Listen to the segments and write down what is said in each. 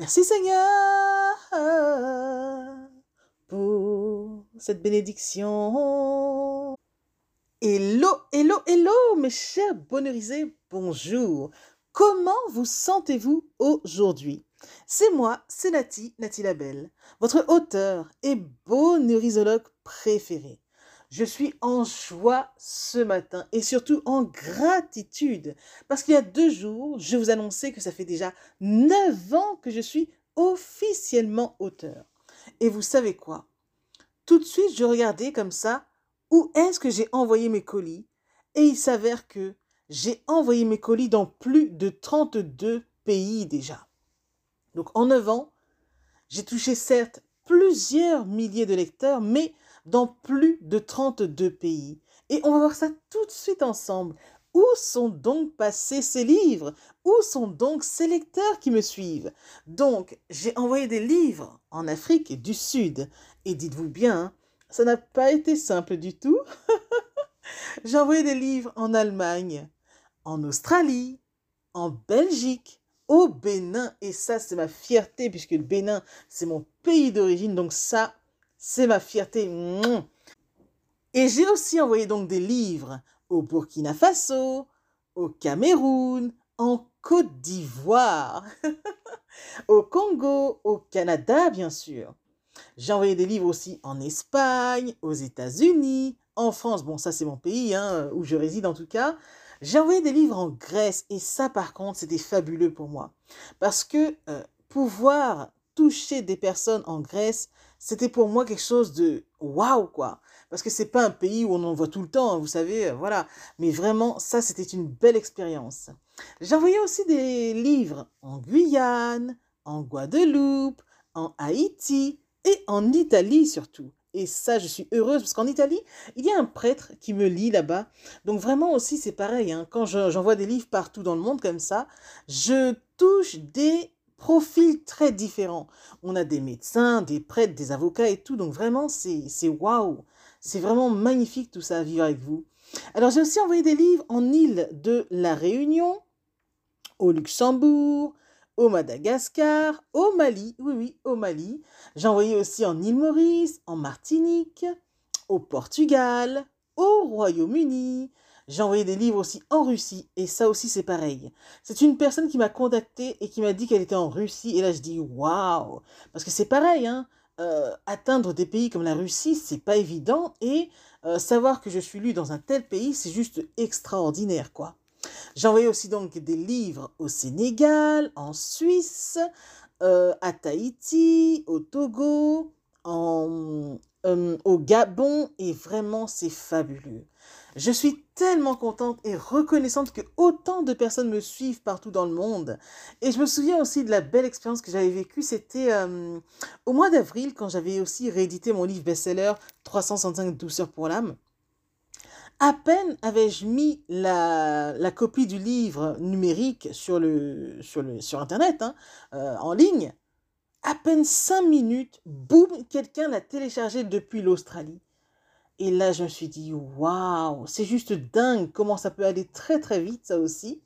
Merci Seigneur pour cette bénédiction. Hello, hello, hello, mes chers bonheurisés, bonjour. Comment vous sentez-vous aujourd'hui? C'est moi, c'est Nati, Nati Labelle, votre auteur et bonheurisologue préféré. Je suis en joie ce matin et surtout en gratitude parce qu'il y a deux jours, je vous annonçais que ça fait déjà neuf ans que je suis officiellement auteur. Et vous savez quoi? Tout de suite, je regardais comme ça où est-ce que j'ai envoyé mes colis? Et il s'avère que j'ai envoyé mes colis dans plus de 32 pays déjà. Donc en neuf ans, j'ai touché certes plusieurs milliers de lecteurs, mais dans plus de 32 pays. Et on va voir ça tout de suite ensemble. Où sont donc passés ces livres? Où sont donc ces lecteurs qui me suivent? Donc, j'ai envoyé des livres en Afrique du Sud. Et dites-vous bien, ça n'a pas été simple du tout. j'ai envoyé des livres en Allemagne, en Australie, en Belgique, au Bénin. Et ça, c'est ma fierté, puisque le Bénin, c'est mon pays d'origine. Donc ça, c'est ma fierté. Et j'ai aussi envoyé donc des livres au Burkina Faso, au Cameroun, en Côte d'Ivoire, au Congo, au Canada bien sûr. J'ai envoyé des livres aussi en Espagne, aux États-Unis, en France, bon ça c'est mon pays, hein, où je réside en tout cas. J'ai envoyé des livres en Grèce et ça par contre c'était fabuleux pour moi. Parce que euh, pouvoir toucher des personnes en Grèce, c'était pour moi quelque chose de waouh, quoi. Parce que c'est pas un pays où on en voit tout le temps, vous savez, euh, voilà. Mais vraiment, ça, c'était une belle expérience. Envoyé aussi des livres en Guyane, en Guadeloupe, en Haïti et en Italie surtout. Et ça, je suis heureuse parce qu'en Italie, il y a un prêtre qui me lit là-bas. Donc vraiment aussi, c'est pareil. Hein. Quand j'envoie des livres partout dans le monde comme ça, je touche des profils très différents. On a des médecins, des prêtres, des avocats et tout. Donc vraiment, c'est waouh. C'est vraiment magnifique tout ça à vivre avec vous. Alors j'ai aussi envoyé des livres en île de la Réunion, au Luxembourg, au Madagascar, au Mali, oui oui, au Mali. J'ai envoyé aussi en île Maurice, en Martinique, au Portugal, au Royaume-Uni, j'ai envoyé des livres aussi en Russie et ça aussi c'est pareil. C'est une personne qui m'a contacté et qui m'a dit qu'elle était en Russie et là je dis waouh parce que c'est pareil hein. Euh, atteindre des pays comme la Russie c'est pas évident et euh, savoir que je suis lu dans un tel pays c'est juste extraordinaire quoi. J'ai envoyé aussi donc des livres au Sénégal, en Suisse, euh, à Tahiti, au Togo, en, au Gabon et vraiment c'est fabuleux. Je suis tellement contente et reconnaissante que autant de personnes me suivent partout dans le monde. Et je me souviens aussi de la belle expérience que j'avais vécue. C'était euh, au mois d'avril quand j'avais aussi réédité mon livre best-seller 365 douceurs pour l'âme. À peine avais-je mis la, copie du livre numérique sur Internet, hein, euh, en ligne. À peine cinq minutes, boum, quelqu'un l'a téléchargé depuis l'Australie. Et là, je me suis dit, waouh, c'est juste dingue comment ça peut aller très très vite, ça aussi.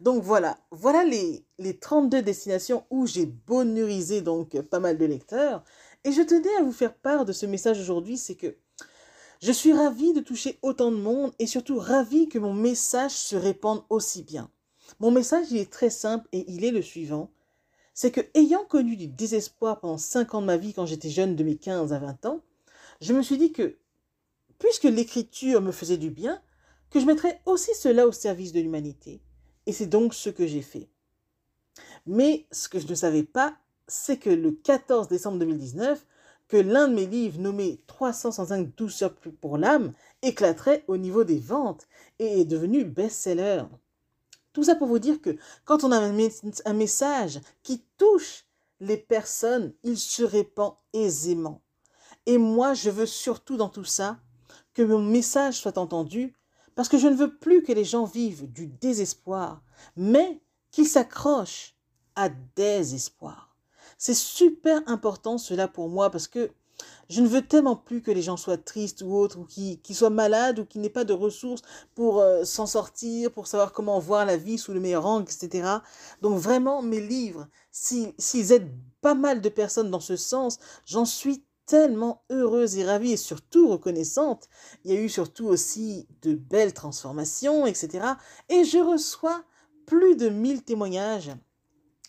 Donc voilà, voilà les, les 32 destinations où j'ai bonheurisé donc pas mal de lecteurs. Et je tenais à vous faire part de ce message aujourd'hui, c'est que je suis ravie de toucher autant de monde et surtout ravie que mon message se répande aussi bien. Mon message, il est très simple et il est le suivant. C'est que ayant connu du désespoir pendant 5 ans de ma vie quand j'étais jeune de mes 15 à 20 ans, je me suis dit que puisque l'écriture me faisait du bien, que je mettrais aussi cela au service de l'humanité. Et c'est donc ce que j'ai fait. Mais ce que je ne savais pas, c'est que le 14 décembre 2019, que l'un de mes livres nommé 305 douceurs pour l'âme éclaterait au niveau des ventes et est devenu best-seller. Tout ça pour vous dire que quand on a un message qui touche les personnes, il se répand aisément. Et moi, je veux surtout dans tout ça que mon message soit entendu, parce que je ne veux plus que les gens vivent du désespoir, mais qu'ils s'accrochent à des espoirs. C'est super important cela pour moi parce que Je ne veux tellement plus que les gens soient tristes ou autres, ou qui, soient malades, ou qui n'aient pas de ressources pour euh, s'en sortir, pour savoir comment voir la vie sous le meilleur angle, etc. Donc vraiment, mes livres, s'ils aident pas mal de personnes dans ce sens, j'en suis tellement heureuse et ravie et surtout reconnaissante. Il y a eu surtout aussi de belles transformations, etc. Et je reçois plus de 1000 témoignages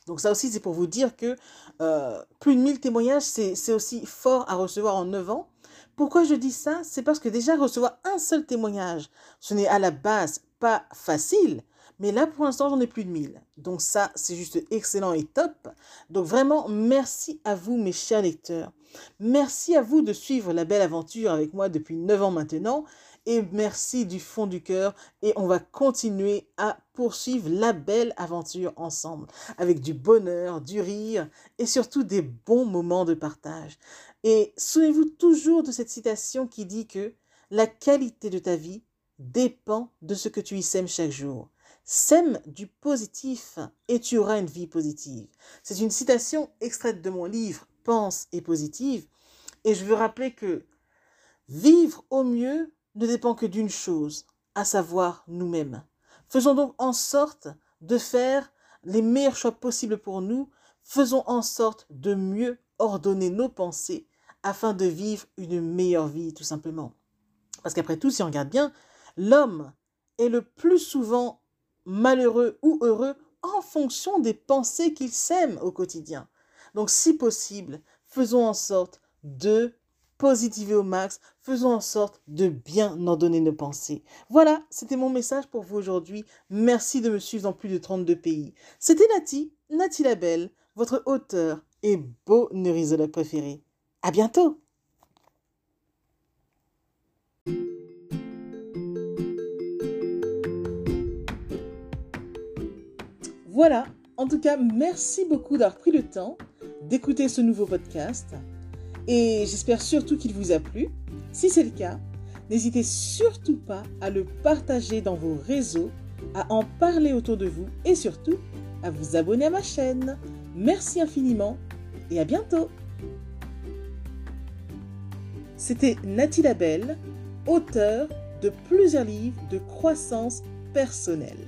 donc ça aussi, c'est pour vous dire que euh, plus de 1000 témoignages, c'est aussi fort à recevoir en 9 ans. Pourquoi je dis ça? C'est parce que déjà recevoir un seul témoignage, ce n'est à la base pas facile, mais là pour l'instant j'en ai plus de 1000. Donc ça, c'est juste excellent et top. Donc vraiment, merci à vous mes chers lecteurs. Merci à vous de suivre la belle aventure avec moi depuis 9 ans maintenant et merci du fond du cœur et on va continuer à poursuivre la belle aventure ensemble avec du bonheur, du rire et surtout des bons moments de partage. Et souvenez-vous toujours de cette citation qui dit que la qualité de ta vie dépend de ce que tu y sèmes chaque jour. Sème du positif et tu auras une vie positive. C'est une citation extraite de mon livre Et positive et je veux rappeler que vivre au mieux ne dépend que d'une chose, à savoir nous-mêmes. Faisons donc en sorte de faire les meilleurs choix possibles pour nous, faisons en sorte de mieux ordonner nos pensées afin de vivre une meilleure vie tout simplement. Parce qu'après tout, si on regarde bien, l'homme est le plus souvent malheureux ou heureux en fonction des pensées qu'il sème au quotidien. Donc si possible, faisons en sorte de positiver au max, faisons en sorte de bien ordonner nos pensées. Voilà, c'était mon message pour vous aujourd'hui. Merci de me suivre dans plus de 32 pays. C'était Nati, Nati la Belle, votre auteur et beau neurisologue préféré. À bientôt! Voilà, en tout cas, merci beaucoup d'avoir pris le temps d'écouter ce nouveau podcast et j'espère surtout qu'il vous a plu. Si c'est le cas, n'hésitez surtout pas à le partager dans vos réseaux, à en parler autour de vous et surtout à vous abonner à ma chaîne. Merci infiniment et à bientôt. C'était Nathalie Labelle, auteur de plusieurs livres de croissance personnelle.